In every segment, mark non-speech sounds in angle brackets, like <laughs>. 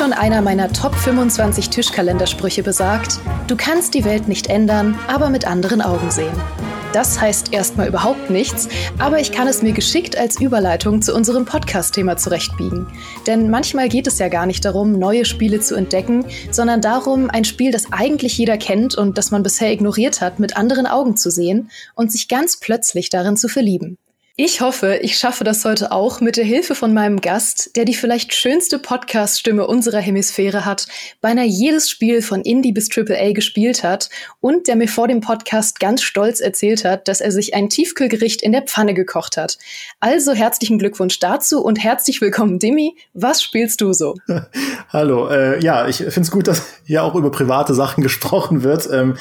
schon einer meiner Top 25 Tischkalendersprüche besagt, du kannst die Welt nicht ändern, aber mit anderen Augen sehen. Das heißt erstmal überhaupt nichts, aber ich kann es mir geschickt als Überleitung zu unserem Podcast-Thema zurechtbiegen. Denn manchmal geht es ja gar nicht darum, neue Spiele zu entdecken, sondern darum, ein Spiel, das eigentlich jeder kennt und das man bisher ignoriert hat, mit anderen Augen zu sehen und sich ganz plötzlich darin zu verlieben. Ich hoffe, ich schaffe das heute auch mit der Hilfe von meinem Gast, der die vielleicht schönste Podcast-Stimme unserer Hemisphäre hat, beinahe jedes Spiel von Indie bis AAA gespielt hat und der mir vor dem Podcast ganz stolz erzählt hat, dass er sich ein Tiefkühlgericht in der Pfanne gekocht hat. Also herzlichen Glückwunsch dazu und herzlich willkommen, Dimi. Was spielst du so? <laughs> Hallo, äh, ja, ich finde es gut, dass hier auch über private Sachen <laughs> gesprochen wird. Ähm,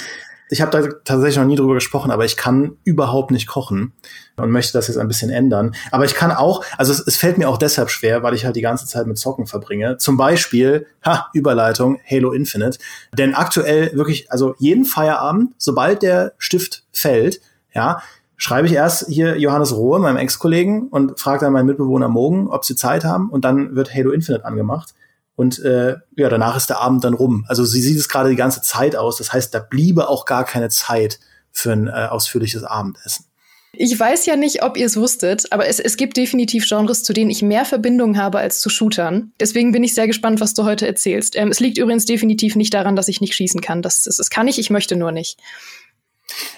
ich habe da tatsächlich noch nie drüber gesprochen, aber ich kann überhaupt nicht kochen und möchte das jetzt ein bisschen ändern. Aber ich kann auch, also es, es, fällt mir auch deshalb schwer, weil ich halt die ganze Zeit mit Zocken verbringe. Zum Beispiel, ha, Überleitung, Halo Infinite. Denn aktuell wirklich, also jeden Feierabend, sobald der Stift fällt, ja, schreibe ich erst hier Johannes Rohe, meinem Ex-Kollegen, und frage dann meinen Mitbewohner Mogen, ob sie Zeit haben. Und dann wird Halo Infinite angemacht. Und äh, ja, danach ist der Abend dann rum. Also sie sieht es gerade die ganze Zeit aus. Das heißt, da bliebe auch gar keine Zeit für ein äh, ausführliches Abendessen. Ich weiß ja nicht, ob ihr es wusstet, aber es, es gibt definitiv Genres, zu denen ich mehr Verbindung habe als zu Shootern. Deswegen bin ich sehr gespannt, was du heute erzählst. Ähm, es liegt übrigens definitiv nicht daran, dass ich nicht schießen kann. Das, das, das kann ich, ich möchte nur nicht.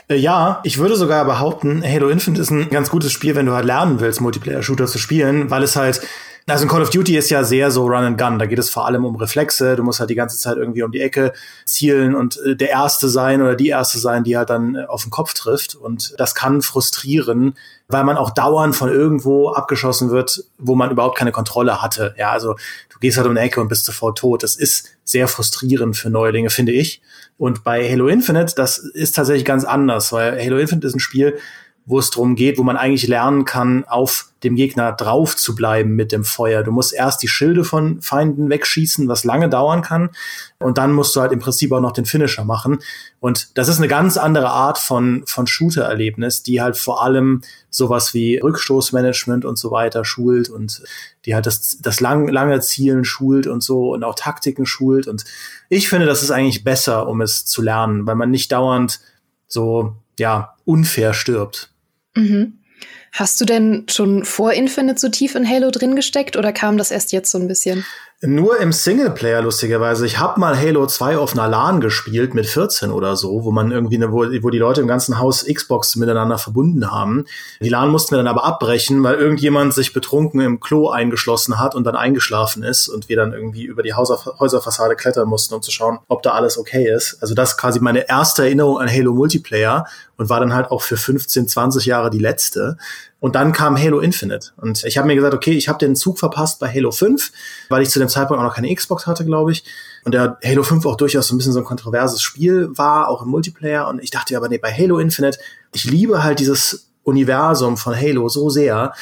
Äh, ja, ich würde sogar behaupten, Halo Infinite ist ein ganz gutes Spiel, wenn du halt lernen willst, Multiplayer-Shooter zu spielen, weil es halt also in Call of Duty ist ja sehr so Run and Gun. Da geht es vor allem um Reflexe. Du musst halt die ganze Zeit irgendwie um die Ecke zielen und äh, der Erste sein oder die Erste sein, die halt dann äh, auf den Kopf trifft. Und das kann frustrieren, weil man auch dauernd von irgendwo abgeschossen wird, wo man überhaupt keine Kontrolle hatte. Ja, also du gehst halt um die Ecke und bist sofort tot. Das ist sehr frustrierend für Neulinge, finde ich. Und bei Halo Infinite, das ist tatsächlich ganz anders, weil Halo Infinite ist ein Spiel, wo es darum geht, wo man eigentlich lernen kann, auf dem Gegner drauf zu bleiben mit dem Feuer. Du musst erst die Schilde von Feinden wegschießen, was lange dauern kann. Und dann musst du halt im Prinzip auch noch den Finisher machen. Und das ist eine ganz andere Art von, von Shooter-Erlebnis, die halt vor allem sowas wie Rückstoßmanagement und so weiter schult und die halt das, das lang, lange Zielen schult und so und auch Taktiken schult. Und ich finde, das ist eigentlich besser, um es zu lernen, weil man nicht dauernd so, ja, unfair stirbt. Mhm. Hast du denn schon vor Infinite so tief in Halo drin gesteckt oder kam das erst jetzt so ein bisschen? Nur im Singleplayer, lustigerweise. Ich habe mal Halo 2 auf einer LAN gespielt mit 14 oder so, wo man irgendwie, eine, wo, wo die Leute im ganzen Haus Xbox miteinander verbunden haben. Die LAN mussten wir dann aber abbrechen, weil irgendjemand sich betrunken im Klo eingeschlossen hat und dann eingeschlafen ist und wir dann irgendwie über die Hauser, Häuserfassade klettern mussten, um zu schauen, ob da alles okay ist. Also das ist quasi meine erste Erinnerung an Halo Multiplayer und war dann halt auch für 15, 20 Jahre die letzte. Und dann kam Halo Infinite. Und ich habe mir gesagt, okay, ich habe den Zug verpasst bei Halo 5, weil ich zu dem Zeitpunkt auch noch keine Xbox hatte, glaube ich. Und der Halo 5 auch durchaus so ein bisschen so ein kontroverses Spiel war, auch im Multiplayer. Und ich dachte aber, nee, bei Halo Infinite, ich liebe halt dieses Universum von Halo so sehr,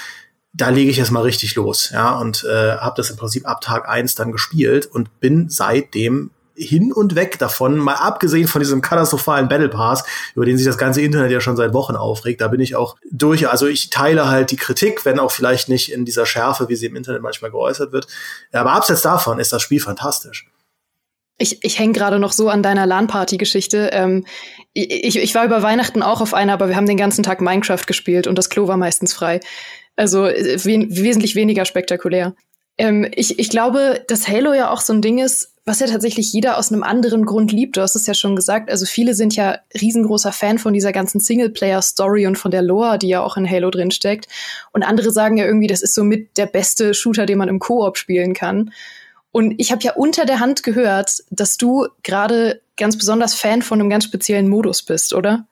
da lege ich jetzt mal richtig los, ja, und äh, habe das im Prinzip ab Tag eins dann gespielt und bin seitdem hin und weg davon, mal abgesehen von diesem katastrophalen Battle Pass, über den sich das ganze Internet ja schon seit Wochen aufregt, da bin ich auch durch. Also ich teile halt die Kritik, wenn auch vielleicht nicht in dieser Schärfe, wie sie im Internet manchmal geäußert wird. Aber abseits davon ist das Spiel fantastisch. Ich, ich hänge gerade noch so an deiner LAN-Party-Geschichte. Ähm, ich, ich war über Weihnachten auch auf einer, aber wir haben den ganzen Tag Minecraft gespielt und das Klo war meistens frei. Also äh, we wesentlich weniger spektakulär. Ähm, ich, ich glaube, dass Halo ja auch so ein Ding ist, was ja tatsächlich jeder aus einem anderen Grund liebt. Du hast es ja schon gesagt. Also viele sind ja riesengroßer Fan von dieser ganzen Singleplayer-Story und von der Lore, die ja auch in Halo drin steckt. Und andere sagen ja irgendwie, das ist so mit der beste Shooter, den man im Koop spielen kann. Und ich habe ja unter der Hand gehört, dass du gerade ganz besonders Fan von einem ganz speziellen Modus bist, oder?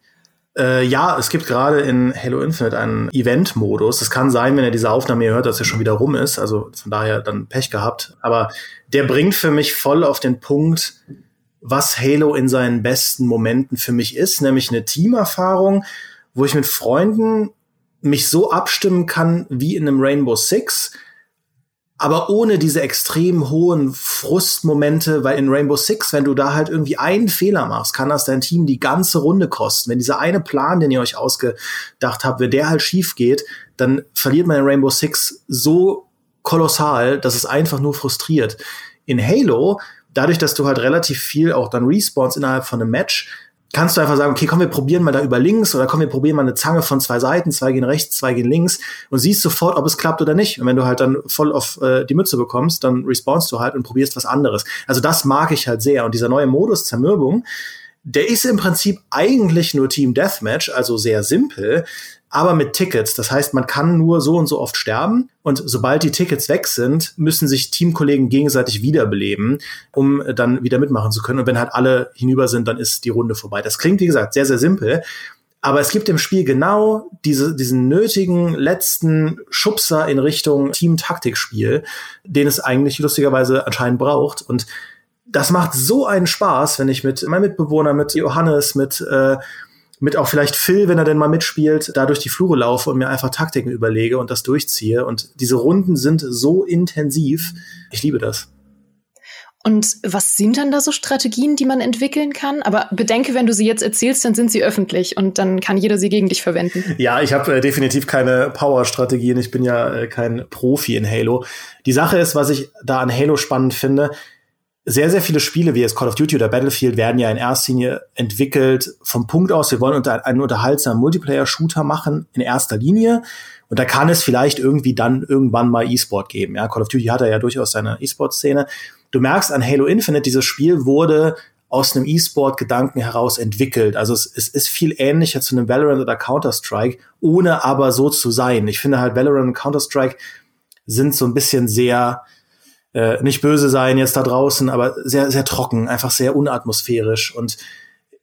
Äh, ja, es gibt gerade in Halo Infinite einen Event-Modus. Es kann sein, wenn ihr diese Aufnahme hier hört, dass er schon wieder rum ist. Also von daher dann Pech gehabt. Aber der bringt für mich voll auf den Punkt, was Halo in seinen besten Momenten für mich ist, nämlich eine Teamerfahrung, wo ich mit Freunden mich so abstimmen kann wie in einem Rainbow Six, aber ohne diese extrem hohen Frustmomente, weil in Rainbow Six, wenn du da halt irgendwie einen Fehler machst, kann das dein Team die ganze Runde kosten. Wenn dieser eine Plan, den ihr euch ausgedacht habt, wenn der halt schief geht, dann verliert man in Rainbow Six so kolossal, dass es einfach nur frustriert. In Halo, dadurch, dass du halt relativ viel auch dann respawnst innerhalb von einem Match, kannst du einfach sagen, okay, komm, wir probieren mal da über links oder komm, wir probieren mal eine Zange von zwei Seiten, zwei gehen rechts, zwei gehen links und siehst sofort, ob es klappt oder nicht. Und wenn du halt dann voll auf äh, die Mütze bekommst, dann respawnst du halt und probierst was anderes. Also das mag ich halt sehr. Und dieser neue Modus Zermürbung, der ist im Prinzip eigentlich nur Team Deathmatch, also sehr simpel, aber mit Tickets. Das heißt, man kann nur so und so oft sterben und sobald die Tickets weg sind, müssen sich Teamkollegen gegenseitig wiederbeleben, um dann wieder mitmachen zu können. Und wenn halt alle hinüber sind, dann ist die Runde vorbei. Das klingt, wie gesagt, sehr, sehr simpel. Aber es gibt im Spiel genau diese, diesen nötigen letzten Schubser in Richtung Team-Taktikspiel, den es eigentlich lustigerweise anscheinend braucht. Und das macht so einen Spaß, wenn ich mit meinem Mitbewohner, mit Johannes, mit äh, mit auch vielleicht Phil, wenn er denn mal mitspielt, da durch die Flure laufe und mir einfach Taktiken überlege und das durchziehe. Und diese Runden sind so intensiv. Ich liebe das. Und was sind dann da so Strategien, die man entwickeln kann? Aber bedenke, wenn du sie jetzt erzählst, dann sind sie öffentlich und dann kann jeder sie gegen dich verwenden. Ja, ich habe äh, definitiv keine Power-Strategien. Ich bin ja äh, kein Profi in Halo. Die Sache ist, was ich da an Halo spannend finde, sehr, sehr viele Spiele wie jetzt Call of Duty oder Battlefield werden ja in erster Linie entwickelt vom Punkt aus, wir wollen unter, einen unterhaltsamen Multiplayer-Shooter machen in erster Linie. Und da kann es vielleicht irgendwie dann irgendwann mal E-Sport geben. Ja, Call of Duty hat ja durchaus seine E-Sport-Szene. Du merkst an Halo Infinite, dieses Spiel wurde aus einem E-Sport-Gedanken heraus entwickelt. Also es, es ist viel ähnlicher zu einem Valorant oder Counter-Strike, ohne aber so zu sein. Ich finde halt Valorant und Counter-Strike sind so ein bisschen sehr, äh, nicht böse sein jetzt da draußen, aber sehr, sehr trocken, einfach sehr unatmosphärisch. Und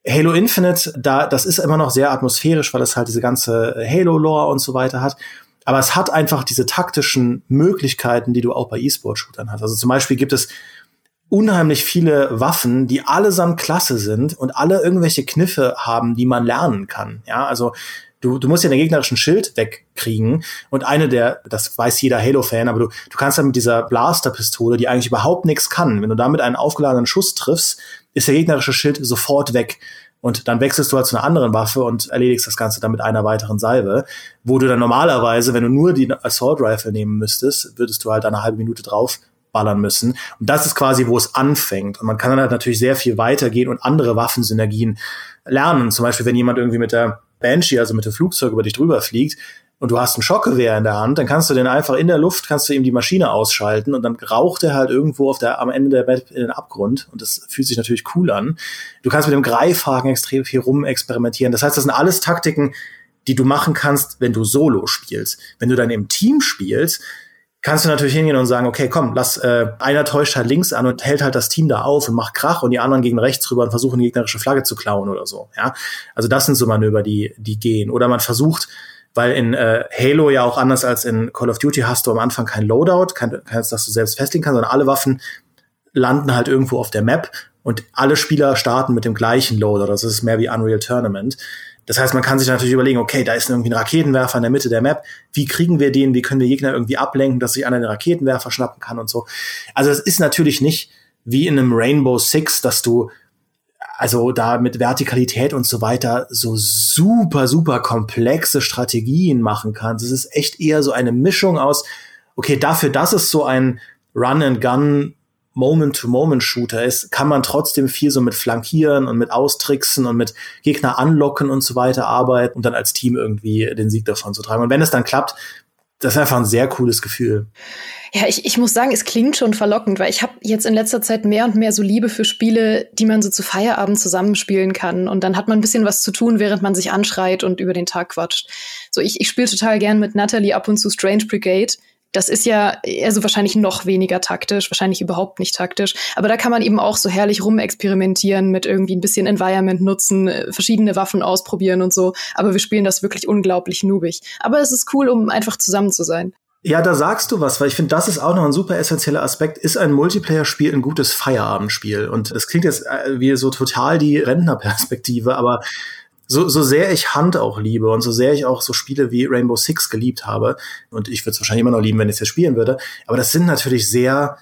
Halo Infinite, da, das ist immer noch sehr atmosphärisch, weil es halt diese ganze Halo-Lore und so weiter hat. Aber es hat einfach diese taktischen Möglichkeiten, die du auch bei E-Sport-Shootern hast. Also zum Beispiel gibt es unheimlich viele Waffen, die allesamt klasse sind und alle irgendwelche Kniffe haben, die man lernen kann. Ja, also Du, du musst ja den gegnerischen Schild wegkriegen. Und eine der, das weiß jeder Halo-Fan, aber du, du kannst dann mit dieser Blaster-Pistole, die eigentlich überhaupt nichts kann, wenn du damit einen aufgeladenen Schuss triffst, ist der gegnerische Schild sofort weg. Und dann wechselst du halt zu einer anderen Waffe und erledigst das Ganze dann mit einer weiteren Salve, wo du dann normalerweise, wenn du nur die Assault Rifle nehmen müsstest, würdest du halt eine halbe Minute drauf ballern müssen. Und das ist quasi, wo es anfängt. Und man kann dann halt natürlich sehr viel weitergehen und andere Waffensynergien lernen. Zum Beispiel, wenn jemand irgendwie mit der Banshee, also mit dem Flugzeug über dich drüber fliegt und du hast ein Schockgewehr in der Hand, dann kannst du den einfach in der Luft, kannst du ihm die Maschine ausschalten und dann raucht er halt irgendwo auf der, am Ende der Welt in den Abgrund und das fühlt sich natürlich cool an. Du kannst mit dem Greifhaken extrem viel rumexperimentieren. Das heißt, das sind alles Taktiken, die du machen kannst, wenn du solo spielst. Wenn du dann im Team spielst, kannst du natürlich hingehen und sagen, okay, komm, lass äh, einer täuscht halt links an und hält halt das Team da auf und macht Krach und die anderen gehen rechts rüber und versuchen die gegnerische Flagge zu klauen oder so. Ja, also das sind so Manöver, die die gehen. Oder man versucht, weil in äh, Halo ja auch anders als in Call of Duty hast du am Anfang kein Loadout, kein, kein das du selbst festlegen kannst, sondern alle Waffen landen halt irgendwo auf der Map und alle Spieler starten mit dem gleichen Loadout. Das ist mehr wie Unreal Tournament. Das heißt, man kann sich natürlich überlegen, okay, da ist irgendwie ein Raketenwerfer in der Mitte der Map. Wie kriegen wir den? Wie können wir Gegner irgendwie ablenken, dass sich einer den Raketenwerfer schnappen kann und so. Also es ist natürlich nicht wie in einem Rainbow Six, dass du also da mit Vertikalität und so weiter so super, super komplexe Strategien machen kannst. Es ist echt eher so eine Mischung aus, okay, dafür, dass es so ein Run-and-Gun Moment-to-Moment-Shooter ist, kann man trotzdem viel so mit Flankieren und mit Austricksen und mit Gegner anlocken und so weiter arbeiten und dann als Team irgendwie den Sieg davon zu tragen. Und wenn es dann klappt, das ist einfach ein sehr cooles Gefühl. Ja, ich, ich muss sagen, es klingt schon verlockend, weil ich habe jetzt in letzter Zeit mehr und mehr so Liebe für Spiele, die man so zu Feierabend zusammenspielen kann. Und dann hat man ein bisschen was zu tun, während man sich anschreit und über den Tag quatscht. So, ich, ich spiele total gern mit Natalie ab und zu Strange Brigade das ist ja also wahrscheinlich noch weniger taktisch, wahrscheinlich überhaupt nicht taktisch. Aber da kann man eben auch so herrlich rumexperimentieren mit irgendwie ein bisschen Environment nutzen, äh, verschiedene Waffen ausprobieren und so. Aber wir spielen das wirklich unglaublich noobig. Aber es ist cool, um einfach zusammen zu sein. Ja, da sagst du was, weil ich finde, das ist auch noch ein super essentieller Aspekt. Ist ein Multiplayer-Spiel ein gutes Feierabendspiel? Und das klingt jetzt äh, wie so total die Rentnerperspektive, aber so, so sehr ich Hand auch liebe und so sehr ich auch so Spiele wie Rainbow Six geliebt habe, und ich würde es wahrscheinlich immer noch lieben, wenn ich es jetzt spielen würde, aber das sind natürlich sehr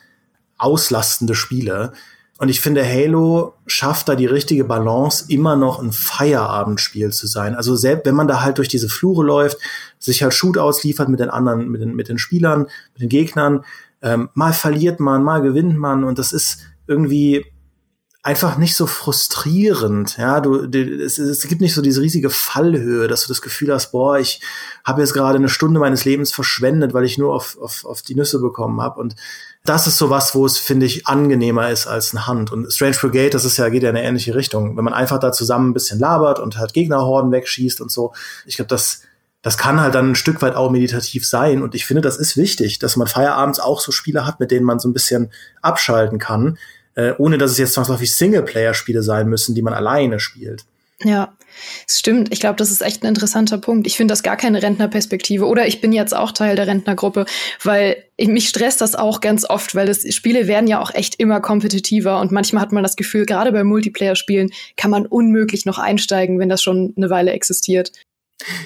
auslastende Spiele. Und ich finde, Halo schafft da die richtige Balance, immer noch ein Feierabendspiel zu sein. Also selbst wenn man da halt durch diese Flure läuft, sich halt Shoot ausliefert mit den anderen, mit den, mit den Spielern, mit den Gegnern, Ähm, mal verliert man, mal gewinnt man und das ist irgendwie einfach nicht so frustrierend. Ja, du, es, es gibt nicht so diese riesige Fallhöhe, dass du das Gefühl hast, boah, ich habe jetzt gerade eine Stunde meines Lebens verschwendet, weil ich nur auf, auf, auf die Nüsse bekommen habe. Und das ist so was, wo es, finde ich, angenehmer ist als eine Hand. Und Strange Brigade, das ist ja, geht ja in eine ähnliche Richtung. Wenn man einfach da zusammen ein bisschen labert und halt Gegnerhorden wegschießt und so, ich glaube, das, das kann halt dann ein Stück weit auch meditativ sein. Und ich finde, das ist wichtig, dass man feierabends auch so Spiele hat, mit denen man so ein bisschen abschalten kann äh, ohne dass es jetzt zwangsläufig Singleplayer-Spiele sein müssen, die man alleine spielt. Ja, es stimmt. Ich glaube, das ist echt ein interessanter Punkt. Ich finde das gar keine Rentnerperspektive. Oder ich bin jetzt auch Teil der Rentnergruppe, weil ich, mich stresst das auch ganz oft, weil das Spiele werden ja auch echt immer kompetitiver und manchmal hat man das Gefühl, gerade bei Multiplayer-Spielen kann man unmöglich noch einsteigen, wenn das schon eine Weile existiert.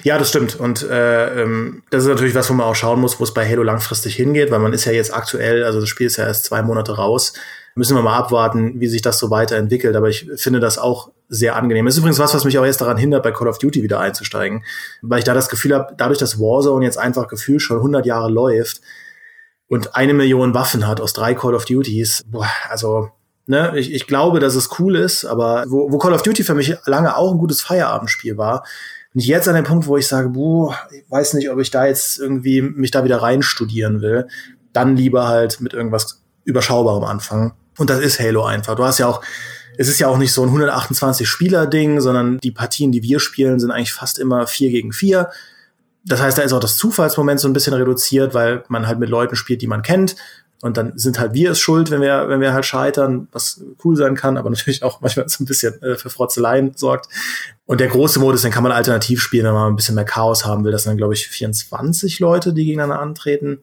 Ja, das stimmt. Und äh, ähm, das ist natürlich was, wo man auch schauen muss, wo es bei Halo langfristig hingeht, weil man ist ja jetzt aktuell, also das Spiel ist ja erst zwei Monate raus müssen wir mal abwarten, wie sich das so weiterentwickelt. Aber ich finde das auch sehr angenehm. Ist übrigens was, was mich auch jetzt daran hindert, bei Call of Duty wieder einzusteigen, weil ich da das Gefühl habe, dadurch, dass Warzone jetzt einfach gefühlt schon 100 Jahre läuft und eine Million Waffen hat aus drei Call of Duties, boah, also ne, ich, ich glaube, dass es cool ist, aber wo, wo Call of Duty für mich lange auch ein gutes Feierabendspiel war, bin ich jetzt an dem Punkt, wo ich sage, boah, ich weiß nicht, ob ich da jetzt irgendwie mich da wieder reinstudieren will. Dann lieber halt mit irgendwas Überschaubarem anfangen. Und das ist Halo einfach. Du hast ja auch, es ist ja auch nicht so ein 128 Spieler-Ding, sondern die Partien, die wir spielen, sind eigentlich fast immer vier gegen vier. Das heißt, da ist auch das Zufallsmoment so ein bisschen reduziert, weil man halt mit Leuten spielt, die man kennt. Und dann sind halt wir es schuld, wenn wir, wenn wir halt scheitern, was cool sein kann, aber <laughs> natürlich auch manchmal so ein bisschen äh, für Frotzeleien sorgt. Und der große Modus, den kann man alternativ spielen, wenn man ein bisschen mehr Chaos haben will. Das sind dann, glaube ich, 24 Leute, die gegeneinander antreten.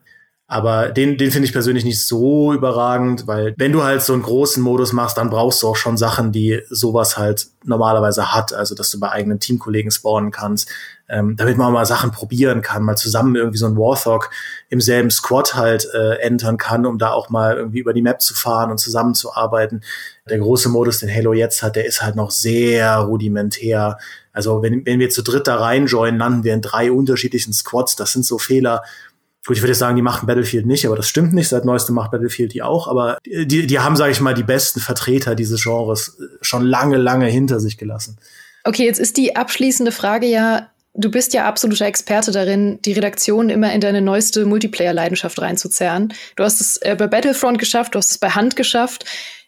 Aber den, den finde ich persönlich nicht so überragend, weil wenn du halt so einen großen Modus machst, dann brauchst du auch schon Sachen, die sowas halt normalerweise hat. Also, dass du bei eigenen Teamkollegen spawnen kannst, ähm, damit man mal Sachen probieren kann, mal zusammen irgendwie so ein Warthog im selben Squad halt äh, entern kann, um da auch mal irgendwie über die Map zu fahren und zusammenzuarbeiten. Der große Modus, den Halo jetzt hat, der ist halt noch sehr rudimentär. Also, wenn, wenn wir zu dritt da reinjoinen, landen wir in drei unterschiedlichen Squads. Das sind so Fehler, Gut, ich würde jetzt sagen, die machen Battlefield nicht, aber das stimmt nicht. Seit neuestem macht Battlefield die auch. Aber die, die haben, sage ich mal, die besten Vertreter dieses Genres schon lange, lange hinter sich gelassen. Okay, jetzt ist die abschließende Frage ja, du bist ja absoluter Experte darin, die Redaktion immer in deine neueste Multiplayer-Leidenschaft reinzuzerren. Du hast es äh, bei Battlefront geschafft, du hast es bei Hand geschafft.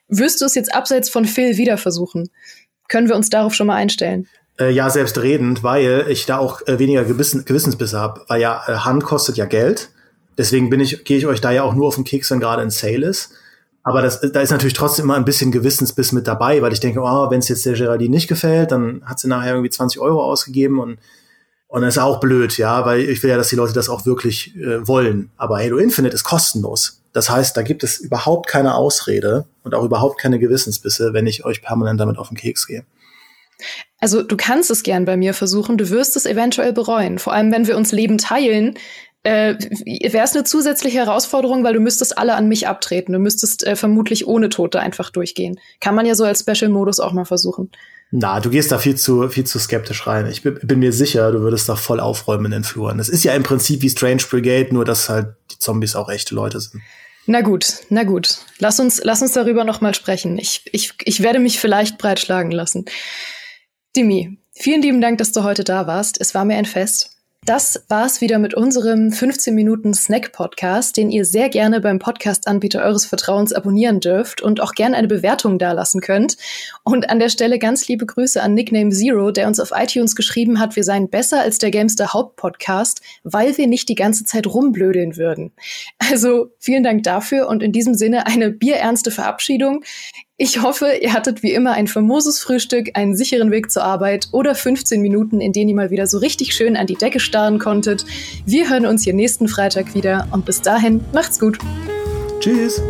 Wirst du es jetzt abseits von Phil wieder versuchen? Können wir uns darauf schon mal einstellen? Äh, ja, selbstredend, weil ich da auch äh, weniger Gewissen, Gewissensbisse habe, weil ja äh, Hand kostet ja Geld. Deswegen bin ich, gehe ich euch da ja auch nur auf den Keks, wenn gerade ein Sale ist. Aber das, da ist natürlich trotzdem immer ein bisschen Gewissensbiss mit dabei, weil ich denke, oh, wenn es jetzt der Geraldine nicht gefällt, dann hat sie nachher irgendwie 20 Euro ausgegeben und und das ist auch blöd, ja, weil ich will ja, dass die Leute das auch wirklich äh, wollen. Aber Halo Infinite ist kostenlos. Das heißt, da gibt es überhaupt keine Ausrede und auch überhaupt keine Gewissensbisse, wenn ich euch permanent damit auf den Keks gehe. Also du kannst es gern bei mir versuchen, du wirst es eventuell bereuen. Vor allem, wenn wir uns Leben teilen, äh, wäre es eine zusätzliche Herausforderung, weil du müsstest alle an mich abtreten. Du müsstest äh, vermutlich ohne Tote einfach durchgehen. Kann man ja so als Special-Modus auch mal versuchen. Na, du gehst da viel zu, viel zu skeptisch rein. Ich bin, bin mir sicher, du würdest da voll aufräumen in den Fluren. Das ist ja im Prinzip wie Strange Brigade, nur dass halt die Zombies auch echte Leute sind. Na gut, na gut. Lass uns, lass uns darüber noch mal sprechen. Ich, ich, ich werde mich vielleicht breitschlagen lassen. Dimi, vielen lieben Dank, dass du heute da warst. Es war mir ein Fest. Das war's wieder mit unserem 15 Minuten Snack Podcast, den ihr sehr gerne beim Podcast-Anbieter eures Vertrauens abonnieren dürft und auch gerne eine Bewertung dalassen könnt. Und an der Stelle ganz liebe Grüße an Nickname Zero, der uns auf iTunes geschrieben hat, wir seien besser als der Gamester Hauptpodcast, weil wir nicht die ganze Zeit rumblödeln würden. Also vielen Dank dafür und in diesem Sinne eine bierernste Verabschiedung. Ich hoffe, ihr hattet wie immer ein famoses Frühstück, einen sicheren Weg zur Arbeit oder 15 Minuten, in denen ihr mal wieder so richtig schön an die Decke starren konntet. Wir hören uns hier nächsten Freitag wieder und bis dahin macht's gut. Tschüss.